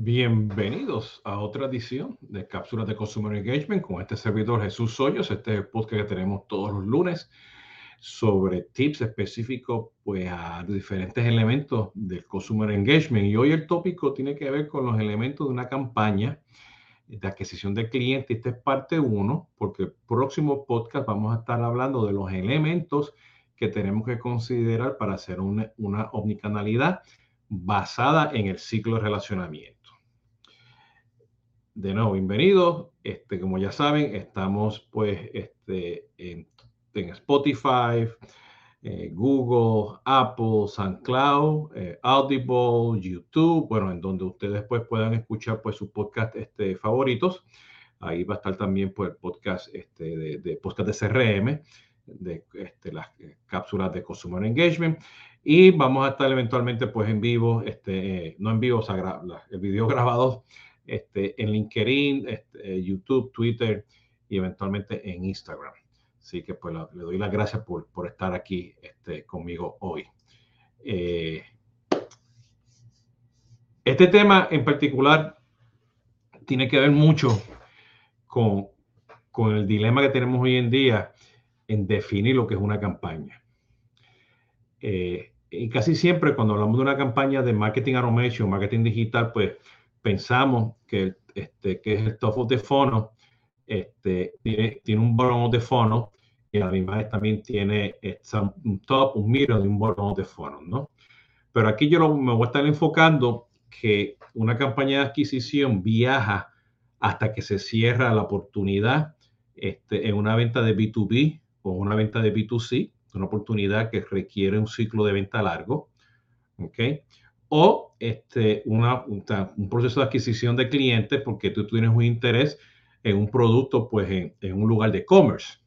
Bienvenidos a otra edición de Cápsulas de Consumer Engagement con este servidor Jesús Soyos. Este es el podcast que tenemos todos los lunes sobre tips específicos pues, a diferentes elementos del Consumer Engagement. Y hoy el tópico tiene que ver con los elementos de una campaña de adquisición de clientes. Esta es parte 1, porque el próximo podcast vamos a estar hablando de los elementos que tenemos que considerar para hacer una, una omnicanalidad basada en el ciclo de relacionamiento de nuevo, bienvenidos. Este, como ya saben, estamos pues este, en, Spotify, eh, Google, Apple, SoundCloud, eh, Audible, YouTube, bueno, en donde ustedes pues puedan escuchar pues sus podcast este, favoritos. Ahí va a estar también pues el podcast este, de, de de CRM, de este, las eh, cápsulas de Consumer Engagement. Y vamos a estar eventualmente pues en vivo, este, no en vivo, o el video grabado este, en LinkedIn, este, eh, YouTube, Twitter y eventualmente en Instagram. Así que pues le doy las gracias por, por estar aquí este, conmigo hoy. Eh, este tema en particular tiene que ver mucho con, con el dilema que tenemos hoy en día en definir lo que es una campaña. Eh, y casi siempre cuando hablamos de una campaña de marketing automation, marketing digital, pues pensamos que, este, que es el top of the funnel, este, tiene, tiene un bottom the funnel y a la misma vez también tiene este, un top, un middle y un bottom the funnel, ¿no? Pero aquí yo me voy a estar enfocando que una campaña de adquisición viaja hasta que se cierra la oportunidad este, en una venta de B2B o una venta de B2C, una oportunidad que requiere un ciclo de venta largo, ¿ok? O este, una, un, proceso de adquisición de clientes porque tú, tienes un interés en un producto, pues en, un lugar de e-commerce,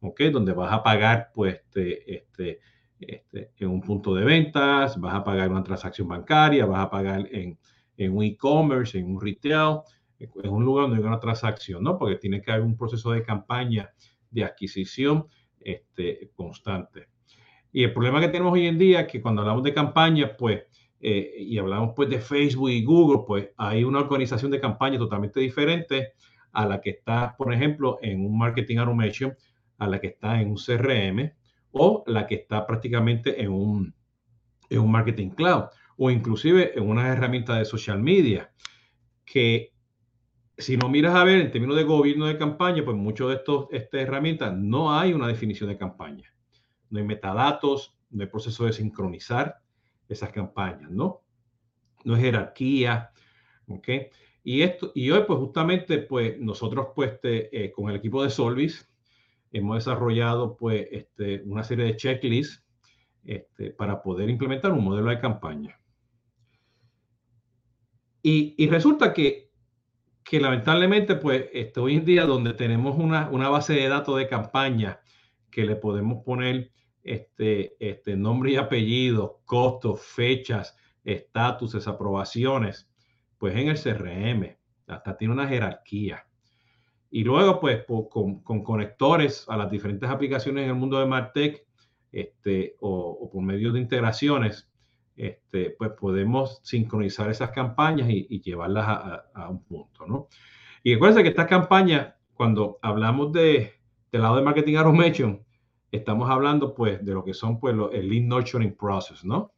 ¿ok? Donde vas a pagar, pues, este, este, este, en un punto de ventas, vas a pagar una transacción bancaria, vas a pagar en, en un e-commerce, en un retail, en un lugar donde hay una transacción, ¿no? Porque tiene que haber un proceso de campaña de adquisición este, constante. Y el problema que tenemos hoy en día es que cuando hablamos de campaña, pues, eh, y hablamos pues de Facebook y Google, pues hay una organización de campaña totalmente diferente a la que está, por ejemplo, en un marketing automation, a la que está en un CRM o la que está prácticamente en un, en un marketing cloud o inclusive en una herramienta de social media que si no miras a ver en términos de gobierno de campaña, pues muchas de estos, estas herramientas no hay una definición de campaña. No hay metadatos, no hay proceso de sincronizar, esas campañas, ¿no? No es jerarquía, ¿ok? Y, esto, y hoy, pues justamente, pues nosotros, pues, eh, con el equipo de Solvis, hemos desarrollado, pues, este, una serie de checklists este, para poder implementar un modelo de campaña. Y, y resulta que, que lamentablemente, pues, este, hoy en día, donde tenemos una, una base de datos de campaña que le podemos poner este, este nombre y apellido, costos, fechas, estatus, aprobaciones, pues en el CRM, hasta tiene una jerarquía. Y luego, pues, con, conectores a las diferentes aplicaciones en el mundo de Martech, este, o, por medio de integraciones, este, pues podemos sincronizar esas campañas y, llevarlas a, un punto, ¿no? Y recuerden que estas campañas, cuando hablamos de, del lado de marketing automation, estamos hablando pues de lo que son pues el lead nurturing process, ¿no?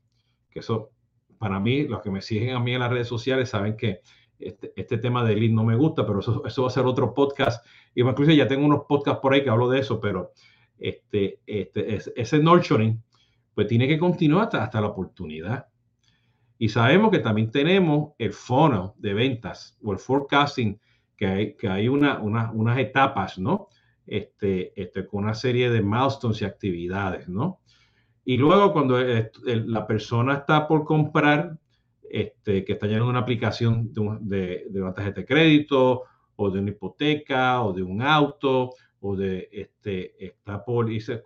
Que eso, para mí, los que me siguen a mí en las redes sociales saben que este, este tema de lead no me gusta, pero eso, eso va a ser otro podcast. Y incluso ya tengo unos podcasts por ahí que hablo de eso, pero este, este, ese nurturing pues tiene que continuar hasta, hasta la oportunidad. Y sabemos que también tenemos el funnel de ventas o el forecasting, que hay, que hay una, unas etapas, ¿no? Este, este, con una serie de milestones y actividades, ¿no? Y luego cuando la persona está por comprar, este, que está llenando una aplicación de, de, una tarjeta de crédito o de una hipoteca o de un auto o de, este, está por irse,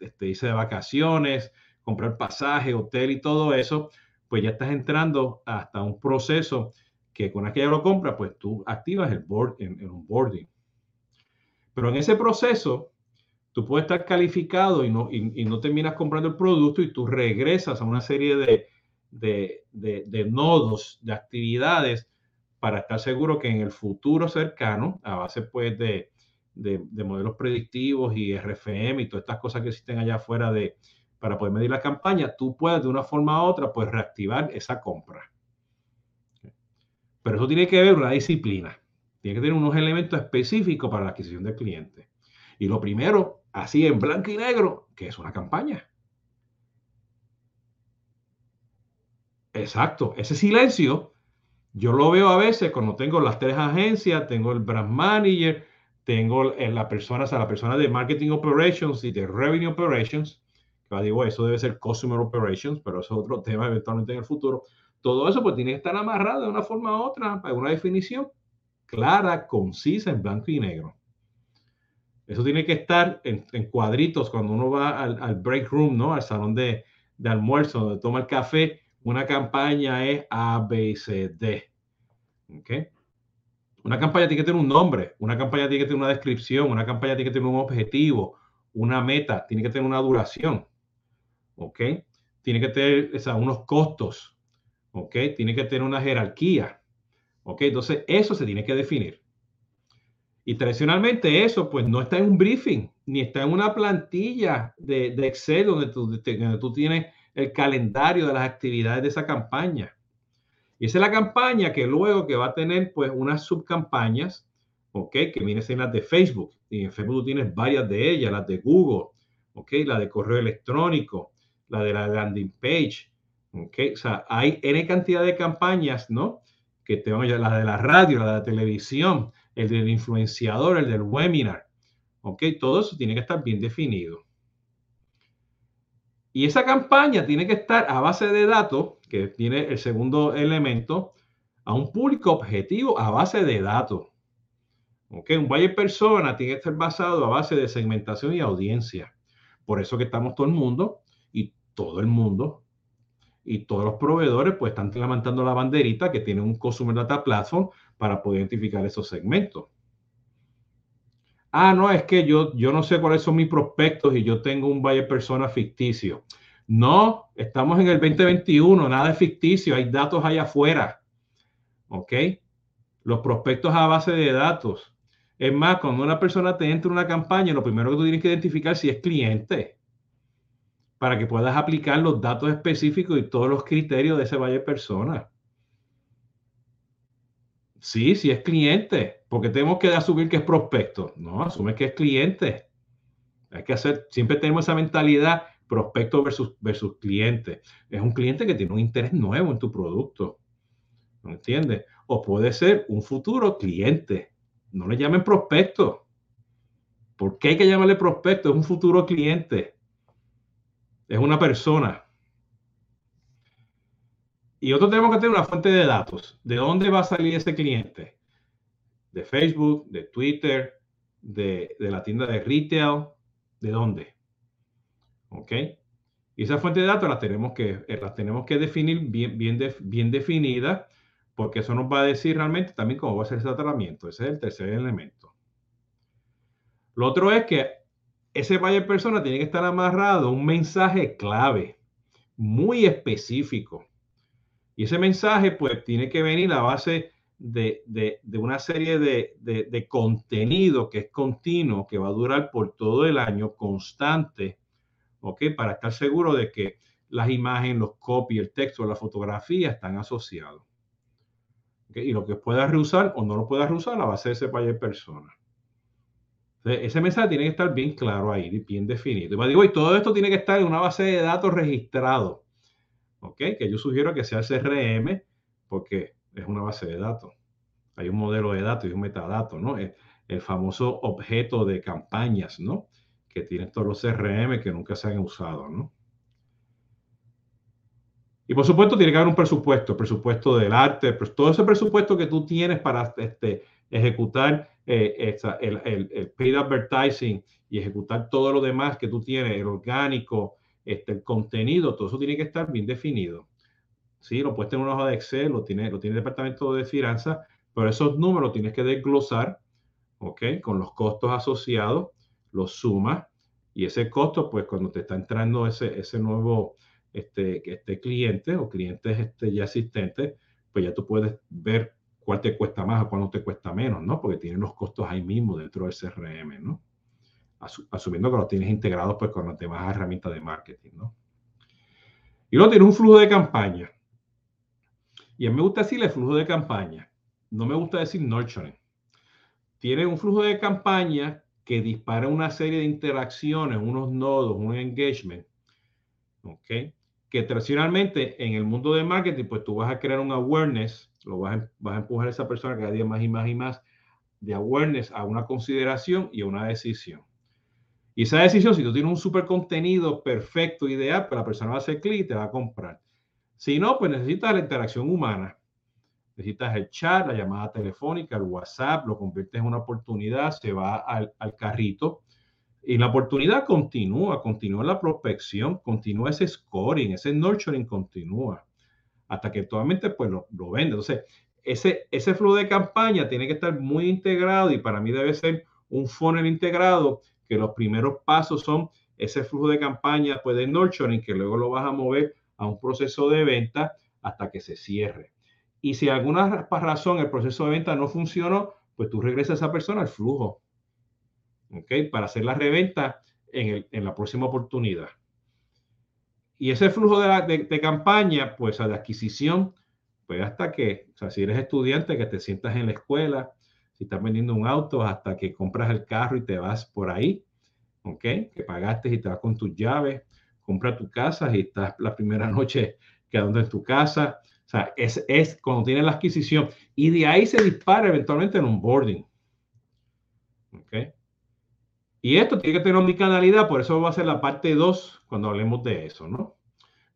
este, irse de vacaciones, comprar pasaje, hotel y todo eso, pues ya estás entrando hasta un proceso que con aquella lo compra, pues tú activas el board en, en un boarding. Pero en ese proceso, tú puedes estar calificado y no, terminas comprando el producto y tú regresas a una serie de, nodos, de actividades para estar seguro que en el futuro cercano, a base pues de, de, modelos predictivos y RFM y todas estas cosas que existen allá afuera de, para poder medir la campaña, tú puedes de una forma u otra pues reactivar esa compra. Pero eso tiene que ver una disciplina. Tiene que tener unos elementos específicos para la adquisición del cliente. Y lo primero, así en blanco y negro, que es una campaña. Exacto, ese silencio yo lo veo a veces cuando tengo las tres agencias, tengo el brand manager, tengo la persona, o sea, la de marketing operations y de revenue operations, que digo, eso debe ser customer operations, pero eso es otro tema eventualmente en el futuro. Todo eso pues tiene que estar amarrado de una forma u otra para una definición clara, concisa, en blanco y negro. Eso tiene que estar en, cuadritos cuando uno va al, break room, ¿no? Al salón de, almuerzo, donde toma el café. Una campaña es A, B, C, D. Una campaña tiene que tener un nombre, una campaña tiene que tener una descripción, una campaña tiene que tener un objetivo, una meta, tiene que tener una duración. ¿Ok? Tiene que tener unos costos. ¿Ok? Tiene que tener una jerarquía. ¿Ok? Entonces, eso se tiene que definir. Y tradicionalmente eso, pues, no está en un briefing, ni está en una plantilla de, Excel donde donde tú tienes el calendario de las actividades de esa campaña. Y esa es la campaña que luego que va a tener pues unas subcampañas, ¿ok? Que vienen en las de Facebook. Y en Facebook tú tienes varias de ellas, las de Google, ¿ok? La de correo electrónico, la de la landing page, ¿ok? O sea, hay N cantidad de campañas, ¿no? Que la de la radio, la de la televisión, el del influenciador, el del webinar, ¿ok? Todo eso tiene que estar bien definido. Y esa campaña tiene que estar a base de datos, que tiene el segundo elemento, a un público objetivo a base de datos. ¿Okay? Un buyer persona tiene que estar basado a base de segmentación y audiencia. Por eso que estamos todo el mundo y todo el mundo y todos los proveedores pues están levantando la banderita que tiene un Consumer Data Platform para poder identificar esos segmentos. Ah, no, es que yo, yo no sé cuáles son mis prospectos y yo tengo un buyer persona ficticio. No, estamos en el 2021, nada es ficticio, hay datos allá afuera. ¿Ok? Los prospectos a base de datos. Es más, cuando una persona te entra en una campaña, lo primero que tú tienes que identificar si es cliente para que puedas aplicar los datos específicos y todos los criterios de ese buyer persona. Sí, si es cliente, porque tenemos que asumir que es prospecto. No, asume que es cliente. Hay que hacer, siempre tenemos esa mentalidad prospecto versus, versus cliente. Es un cliente que tiene un interés nuevo en tu producto. ¿No entiendes? O puede ser un futuro cliente. No le llamen prospecto. ¿Por qué hay que llamarle prospecto? Es un futuro cliente. Es una persona. Y otro tenemos que tener una fuente de datos. ¿De dónde va a salir ese cliente? ¿De Facebook? ¿De Twitter? ¿De, la tienda de retail? ¿De dónde? ¿Ok? Y esa fuente de datos la tenemos que, eh, las tenemos que definir bien, bien, bien definida, porque eso nos va a decir realmente también cómo va a ser ese tratamiento. Ese es el tercer elemento. Lo otro es que ese buyer persona tiene que estar amarrado a un mensaje clave, muy específico. Y ese mensaje, pues, tiene que venir a base de, una serie de, de, contenido que es continuo, que va a durar por todo el año, constante, ¿ok? Para estar seguro de que las imágenes, los copies, el texto, la fotografía están asociados. Y lo que puedas reusar o no lo puedas reusar, la a hacer ese buyer persona. Ese mensaje tiene que estar bien claro ahí, bien definido. Y digo, y todo esto tiene que estar en una base de datos registrado. ¿ok? Que yo sugiero que sea el CRM porque es una base de datos. Hay un modelo de datos y un metadato, ¿no? El, el famoso objeto de campañas, ¿no? Que tienen todos los CRM que nunca se han usado, ¿no? Y por supuesto tiene que haber un presupuesto, presupuesto del arte, todo ese presupuesto que tú tienes para este, ejecutar eh, el, el, el, paid advertising y ejecutar todo lo demás que tú tienes, el orgánico, este, el contenido, todo eso tiene que estar bien definido. Sí, lo puedes tener en una hoja de Excel, lo tiene, lo tiene el departamento de finanzas, pero esos números tienes que desglosar, ¿ok? Con los costos asociados, los sumas, y ese costo, pues cuando te está entrando ese, ese nuevo este, este cliente o clientes este, ya existentes, pues ya tú puedes ver cuál te cuesta más o cuál no te cuesta menos, ¿no? Porque tienen los costos ahí mismo dentro del CRM, ¿no? asumiendo que los tienes integrados pues con las demás herramientas de marketing, ¿no? Y luego tiene un flujo de campaña. Y a mí me gusta decirle flujo de campaña. No me gusta decir nurturing. Tiene un flujo de campaña que dispara una serie de interacciones, unos nodos, un engagement, ¿ok? Que tradicionalmente en el mundo de marketing, pues tú vas a crear un awareness, lo vas a, vas a empujar a esa persona cada día más y más y más de awareness a una consideración y a una decisión. Y esa decisión, si tú tienes un super contenido perfecto, ideal, pues la persona va a hacer clic y te va a comprar. Si no, pues necesitas la interacción humana. Necesitas el chat, la llamada telefónica, el WhatsApp, lo conviertes en una oportunidad, se va al, carrito y la oportunidad continúa, continúa la prospección, continúa ese scoring, ese nurturing continúa hasta que actualmente pues lo, lo vende. Entonces, ese, ese flujo de campaña tiene que estar muy integrado y para mí debe ser un funnel integrado que los primeros pasos son ese flujo de campaña pues, de nurturing que luego lo vas a mover a un proceso de venta hasta que se cierre. Y si alguna razón el proceso de venta no funcionó, pues tú regresas a esa persona al flujo, ¿ok? Para hacer la reventa en, en la próxima oportunidad. Y ese flujo de, de, campaña, pues de adquisición, pues hasta que, o sea, si eres estudiante, que te sientas en la escuela, si estás vendiendo un auto hasta que compras el carro y te vas por ahí, ¿ok? Que pagaste y te vas con tus llaves, compra tu casa y estás la primera noche quedando en tu casa. O sea, es, es cuando tienes la adquisición y de ahí se dispara eventualmente en un boarding. ¿Ok? Y esto tiene que tener omnicanalidad, por eso va a ser la parte 2 cuando hablemos de eso, ¿no?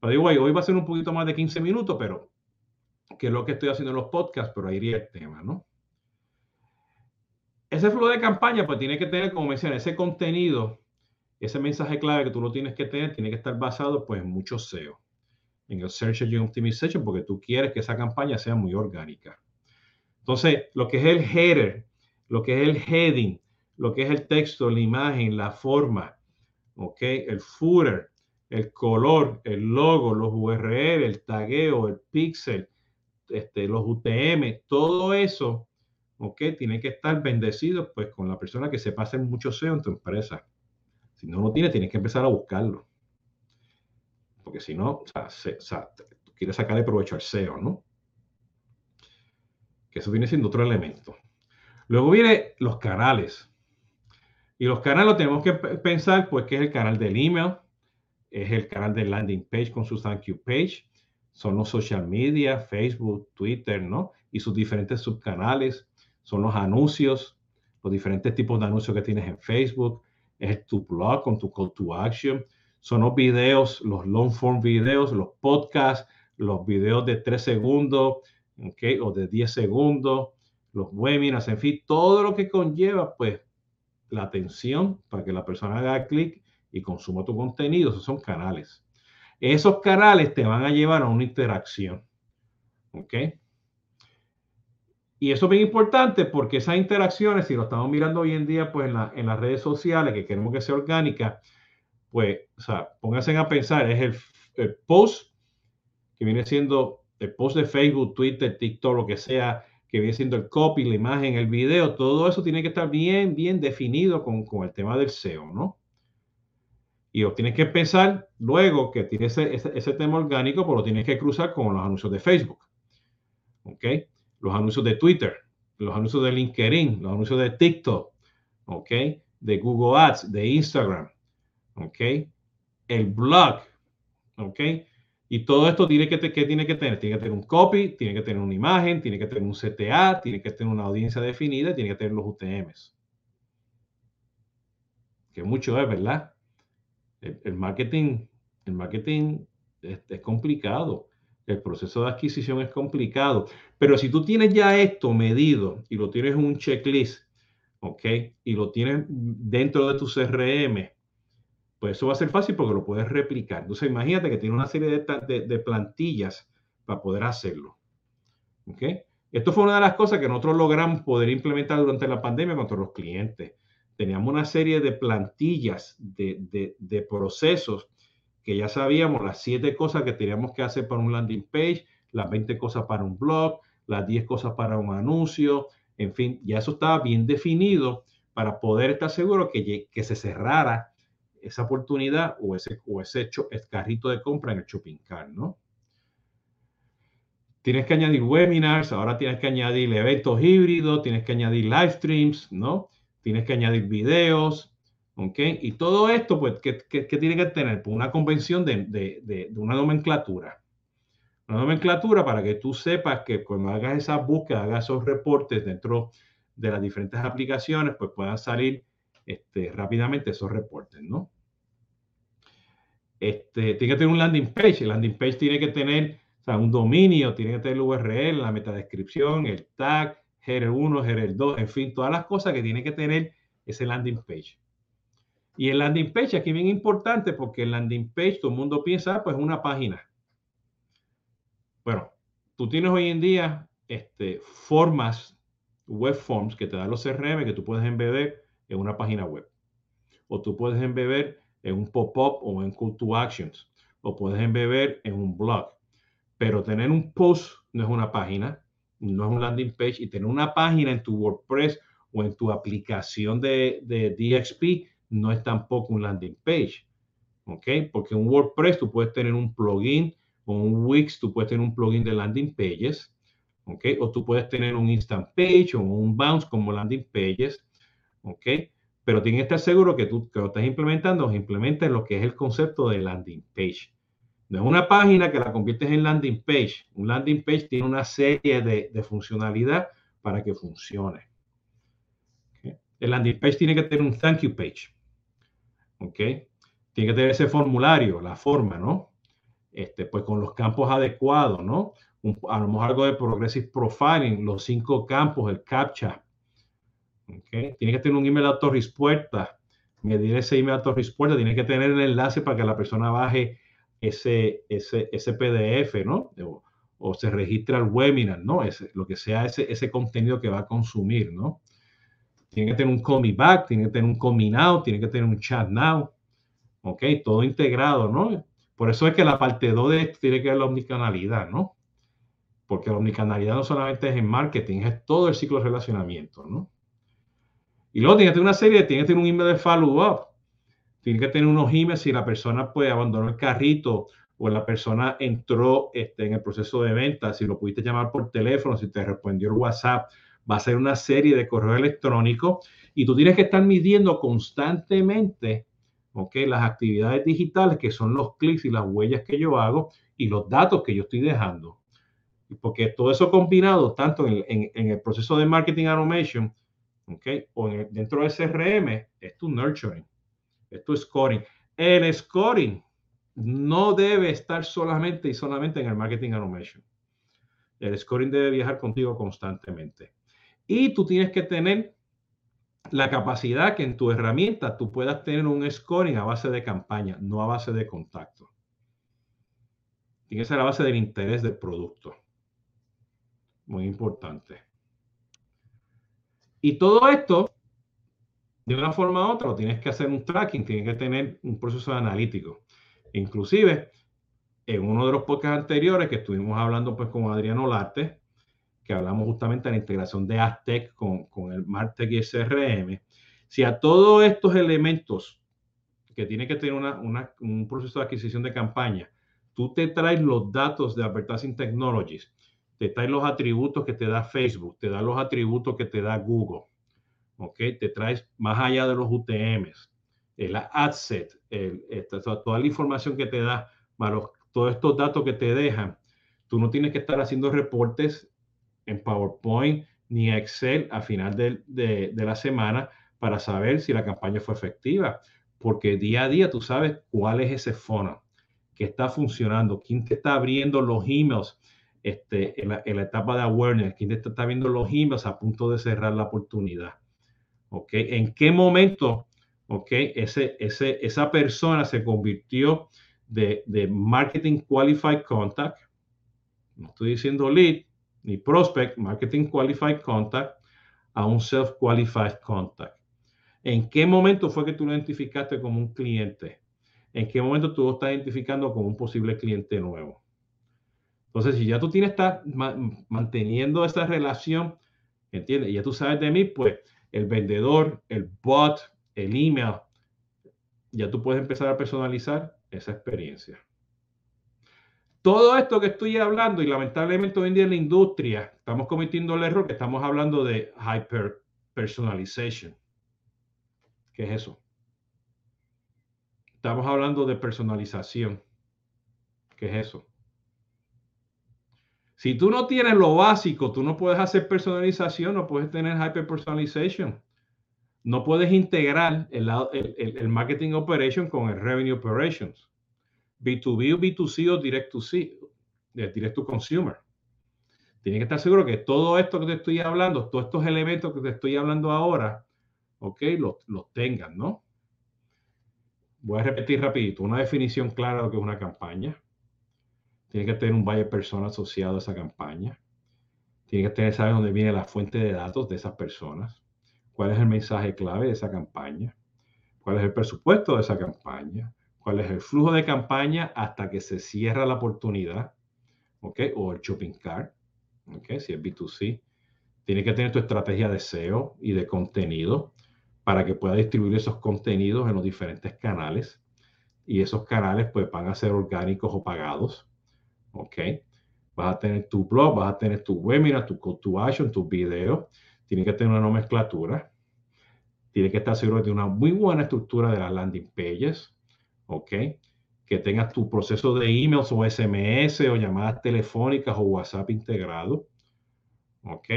Pero digo, hoy va a ser un poquito más de 15 minutos, pero que es lo que estoy haciendo en los podcasts, pero ahí iría el tema, ¿no? ese flujo de campaña, pues tiene que tener, como mencioné, ese contenido, ese mensaje clave que tú lo tienes que tener, tiene que estar basado pues en mucho SEO, en el Search Engine Optimization, porque tú quieres que esa campaña sea muy orgánica. Entonces, lo que es el header, lo que es el heading, lo que es el texto, la imagen, la forma, ¿ok? El footer, el color, el logo, los URL, el tagueo, el pixel, este, los UTM, todo eso ¿ok? Tiene que estar bendecido pues con la persona que se pase mucho SEO en tu empresa. Si no lo tiene, tienes que empezar a buscarlo. Porque si no, o sea, quieres sacarle provecho al SEO, ¿no? Que eso viene siendo otro elemento. Luego viene los canales. Y los canales lo tenemos que pensar, pues, que es el canal del email, es el canal del landing page con su thank you page, son los social media, Facebook, Twitter, ¿no? Y sus diferentes subcanales. Son los anuncios, los diferentes tipos de anuncios que tienes en Facebook, es tu blog con tu call to action, son los videos, los long form videos, los podcasts, los videos de 3 segundos, okay, o de 10 segundos, los webinars, en fin, todo lo que conlleva, pues, la atención para que la persona haga clic y consuma tu contenido, esos son canales. Esos canales te van a llevar a una interacción, ¿ok? Y eso es bien importante porque esas interacciones, si lo estamos mirando hoy en día, pues en, las redes sociales, que queremos que sea orgánica, pues, o sea, pónganse a pensar, es el, el, post que viene siendo el post de Facebook, Twitter, TikTok, lo que sea, que viene siendo el copy, la imagen, el video, todo eso tiene que estar bien, bien definido con, con el tema del SEO, ¿no? Y tienes que pensar luego que tiene ese, ese, ese tema orgánico, pues lo tienes que cruzar con los anuncios de Facebook. ¿Ok? los anuncios de Twitter, los anuncios de LinkedIn, los anuncios de TikTok, ¿ok? De Google Ads, de Instagram, ¿ok? El blog, ¿ok? Y todo esto tiene que, ¿qué tiene que tener? Tiene que tener un copy, tiene que tener una imagen, tiene que tener un CTA, tiene que tener una audiencia definida, tiene que tener los UTMs. Que mucho es, ¿verdad? El, marketing, el marketing es complicado el proceso de adquisición es complicado, pero si tú tienes ya esto medido y lo tienes en un checklist, ¿ok? Y lo tienes dentro de tu CRM, pues eso va a ser fácil porque lo puedes replicar. Entonces imagínate que tienes una serie de, plantillas para poder hacerlo, ¿ok? Esto fue una de las cosas que nosotros logramos poder implementar durante la pandemia con los clientes. Teníamos una serie de plantillas de, de procesos que ya sabíamos las siete cosas que teníamos que hacer para un landing page, las 20 cosas para un blog, las 10 cosas para un anuncio, en fin, ya eso estaba bien definido para poder estar seguro que, que se cerrara esa oportunidad o ese, o ese carrito de compra en el shopping cart, ¿no? Tienes que añadir webinars, ahora tienes que añadir eventos híbridos, tienes que añadir live streams, ¿no? Tienes que añadir videos, ¿ok? Y todo esto, pues, ¿qué, tiene que tener? Pues una convención de, de, de, una nomenclatura. Una nomenclatura para que tú sepas que cuando hagas esa búsqueda, hagas esos reportes dentro de las diferentes aplicaciones, pues puedan salir este, rápidamente esos reportes, ¿no? Este, tiene que tener un landing page. El landing page tiene que tener un dominio, tiene que tener el URL, la metadescripción, el tag, header 1, header 2, en fin, todas las cosas que tiene que tener ese landing page. Y el landing page aquí es bien importante porque el landing page todo el mundo piensa, ah, pues una página. Bueno, tú tienes hoy en día este, formas, web forms que te dan los CRM que tú puedes embeber en una página web. O tú puedes embeber en un pop-up o en call to actions. O puedes embeber en un blog. Pero tener un post no es una página, no es un landing page. Y tener una página en tu WordPress o en tu aplicación de, de DXP no es tampoco un landing page. ¿Ok? Porque en WordPress tú puedes tener un plugin o un Wix, tú puedes tener un plugin de landing pages. ¿Ok? O tú puedes tener un instant page o un bounce como landing pages. ¿Ok? Pero tienes que estar seguro que tú que lo estás implementando, implementes lo que es el concepto de landing page. No es una página que la conviertes en landing page. Un landing page tiene una serie de, de funcionalidad para que funcione. El landing page tiene que tener un thank you page. ¿Ok? Tiene que tener ese formulario, la forma, ¿no? Este, pues con los campos adecuados, ¿no? a lo mejor algo de progressive profiling, los cinco campos, el captcha, tiene que tener un email autorrespuesta. Medir ese email autorrespuesta. Tiene que tener el enlace para que la persona baje ese, ese, ese PDF, ¿no? O, se registre al webinar, ¿no? Ese, lo que sea ese, ese contenido que va a consumir, ¿no? Tiene que tener un me back, tiene que tener un me now, tiene que tener un chat now. ¿Ok? Todo integrado, ¿no? Por eso es que la parte 2 de esto tiene que ver la omnicanalidad, ¿no? Porque la omnicanalidad no solamente es en marketing, es todo el ciclo de relacionamiento, ¿no? Y luego tiene que tener una serie, tiene que tener un email de follow-up. Tiene que tener unos emails si la persona puede abandonar el carrito o la persona entró este, en el proceso de venta, si lo pudiste llamar por teléfono, si te respondió el WhatsApp, va a ser una serie de correo electrónico y tú tienes que estar midiendo constantemente okay, las actividades digitales, que son los clics y las huellas que yo hago y los datos que yo estoy dejando. Porque todo eso combinado, tanto en, en el proceso de marketing automation, ¿ok? O dentro del CRM es tu nurturing, es tu scoring. El scoring no debe estar solamente y solamente en el marketing automation. El scoring debe viajar contigo constantemente. Y tú tienes que tener la capacidad que en tu herramienta tú puedas tener un scoring a base de campaña, no a base de contacto. Tiene que ser a base del interés del producto. Muy importante. Y todo esto, de una forma u otra, tienes que hacer un tracking, tienes que tener un proceso analítico. Inclusive, en uno de los podcasts anteriores que estuvimos hablando pues con Adriano Larte, que hablamos justamente de la integración de Aztec con, con el Martech y el CRM, si a todos estos elementos que tiene que tener un proceso de adquisición de campaña, tú te traes los datos de Advertising Technologies, te trae los atributos que te da Facebook, te da los atributos que te da Google, ¿ok? Te traes más allá de los UTMs, el adset, el, toda la información que te da, todos estos datos que te dejan. Tú no tienes que estar haciendo reportes en PowerPoint ni Excel a final de la semana para saber si la campaña fue efectiva, porque día a día tú sabes cuál es ese fono, que está funcionando, quién te está abriendo los emails este, en, la, etapa de awareness, quien está viendo los emails a punto de cerrar la oportunidad. ¿Ok? ¿En qué momento, ok, esa persona se convirtió de, de marketing qualified contact, no estoy diciendo lead ni prospect, marketing qualified contact, a un self qualified contact? ¿En qué momento fue que tú lo identificaste como un cliente? ¿En qué momento tú lo estás identificando como un posible cliente nuevo? Entonces, si ya tú tienes, estás manteniendo esa relación, ¿entiendes? Y ya tú sabes de mí, pues el vendedor, el bot, el email, ya tú puedes empezar a personalizar esa experiencia. Todo esto que estoy hablando, y lamentablemente hoy en día en la industria, estamos cometiendo el error que estamos hablando de hyper personalization. ¿Qué es eso? Estamos hablando de personalización. ¿Qué es eso? Si tú no tienes lo básico, tú no puedes hacer personalización, no puedes tener hyper personalization. No puedes integrar el, marketing operation con el revenue operations. B2B o B2C o direct to C, direct to consumer. Tienes que estar seguro que todo esto que te estoy hablando, todos estos elementos que te estoy hablando ahora, ok, los, los tengan, ¿no? Voy a repetir rapidito, una definición clara de lo que es una campaña. Tiene que tener un buyer persona asociado a esa campaña. Tiene que tener, saber dónde viene la fuente de datos de esas personas. Cuál es el mensaje clave de esa campaña. Cuál es el presupuesto de esa campaña. Cuál es el flujo de campaña hasta que se cierra la oportunidad. ¿Ok? O el shopping cart. ¿Ok? Si es B2C. Tiene que tener tu estrategia de SEO y de contenido para que pueda distribuir esos contenidos en los diferentes canales. Y esos canales pues van a ser orgánicos o pagados. ¿Ok? Vas a tener tu blog, vas a tener tu webinar, tu call to action, tu video. Tiene que tener una nomenclatura. Tiene que estar seguro de una muy buena estructura de las landing pages, ¿ok? Que tengas tu proceso de emails o SMS o llamadas telefónicas o WhatsApp integrado, ¿ok?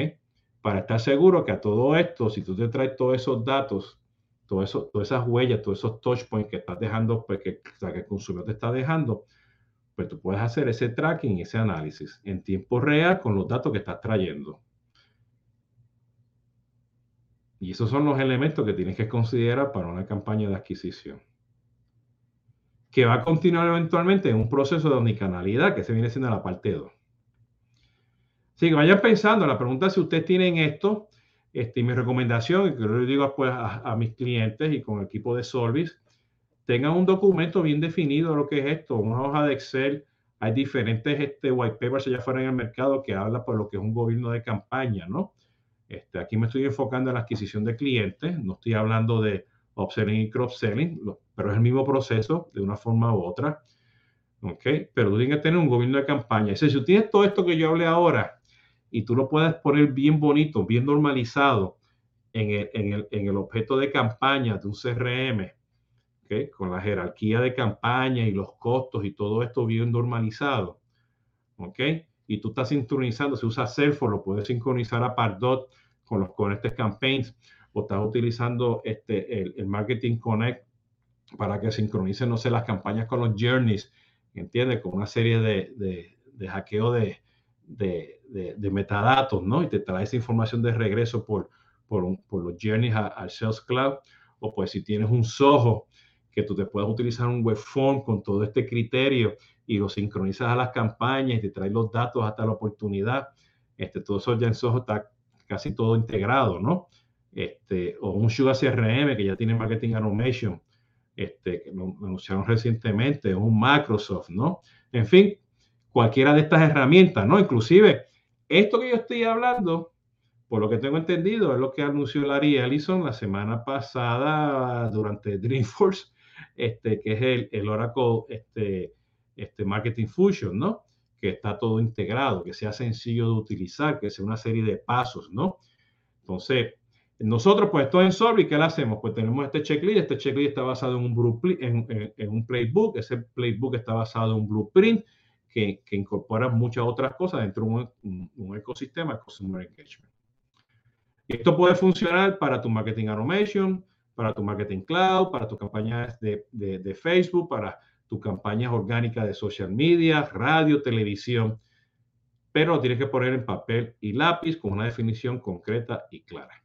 Para estar seguro que a todo esto, si tú te traes todos esos datos, todo eso, todas esas huellas, todos esos touch points que estás dejando, pues que, que el consumidor te está dejando, pues tú puedes hacer ese tracking, ese análisis en tiempo real con los datos que estás trayendo. Y esos son los elementos que tienes que considerar para una campaña de adquisición. Que va a continuar eventualmente en un proceso de omnicanalidad, que se viene siendo la parte 2. Así que vayan pensando, la pregunta es si ustedes tienen esto, este, mi recomendación, y que yo digo pues, a, a, mis clientes y con el equipo de Solvis, tengan un documento bien definido de lo que es esto, una hoja de Excel. Hay diferentes este, white papers allá afuera en el mercado que habla por lo que es un gobierno de campaña, ¿no? Este, aquí me estoy enfocando en la adquisición de clientes, no estoy hablando de upselling y cross-selling, pero es el mismo proceso de una forma u otra. ¿Ok? Pero tú tienes que tener un gobierno de campaña. si tú tienes todo esto que yo hablé ahora y tú lo puedes poner bien bonito, bien normalizado en el, en el, en el objeto de campaña de un CRM, con la jerarquía de campaña y los costos y todo esto bien normalizado. ¿ok? Y tú estás sincronizando, si usas Salesforce, lo puedes sincronizar a Pardot con los Connected Campaigns o estás utilizando este, el, Marketing Connect para que sincronicen, no sé, las campañas con los journeys, ¿entiendes? Con una serie de, de, de hackeo de, de, metadatos, ¿no? Y te trae esa información de regreso por, por, por los journeys al Sales Cloud. O pues si tienes un Soho que tú te puedas utilizar un web form con todo este criterio y lo sincronizas a las campañas y te traes los datos hasta la oportunidad. Este, todo eso ya en Soho está casi todo integrado, ¿no? Este, o un Sugar CRM que ya tiene Marketing Automation, este, que lo anunciaron recientemente, un Microsoft, ¿no? En fin, cualquiera de estas herramientas, ¿no? Inclusive, esto que yo estoy hablando, por lo que tengo entendido, es lo que anunció Larry Ellison la semana pasada durante Dreamforce este, que es el, el Oracle este, este Marketing Fusion, ¿no? Que está todo integrado, que sea sencillo de utilizar, que sea una serie de pasos, ¿no? Entonces, nosotros, pues, esto en Solvi, ¿qué le hacemos? Pues tenemos este checklist, este checklist está basado en un, en, en, un playbook, ese playbook está basado en un blueprint que, que incorpora muchas otras cosas dentro de un, un, ecosistema de Engagement. Esto puede funcionar para tu marketing automation, para tu marketing cloud, para tus campañas de, de, Facebook, para tus campañas orgánicas de social media, radio, televisión, pero lo tienes que poner en papel y lápiz con una definición concreta y clara.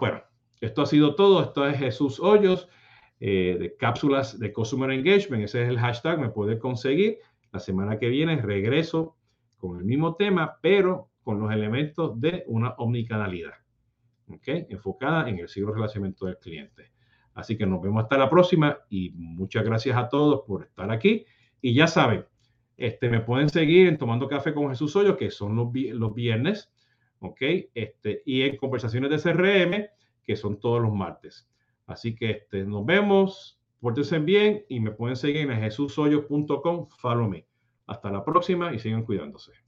Bueno, esto ha sido todo. Esto es Jesús Hoyos eh, de cápsulas de Customer Engagement. Ese es el hashtag, me puede conseguir. La semana que viene regreso con el mismo tema, pero con los elementos de una omnicanalidad enfocada en el siglo de relacionamiento del cliente. Así que nos vemos hasta la próxima y muchas gracias a todos por estar aquí. Y ya saben, Este, me pueden seguir en Tomando Café con Jesús Hoyo, que son los, viernes, ¿ok? Este, y en Conversaciones de CRM, que son todos los martes. Así que este, nos vemos, pórtense bien y me pueden seguir en jesushoyo.com, follow me. Hasta la próxima y sigan cuidándose.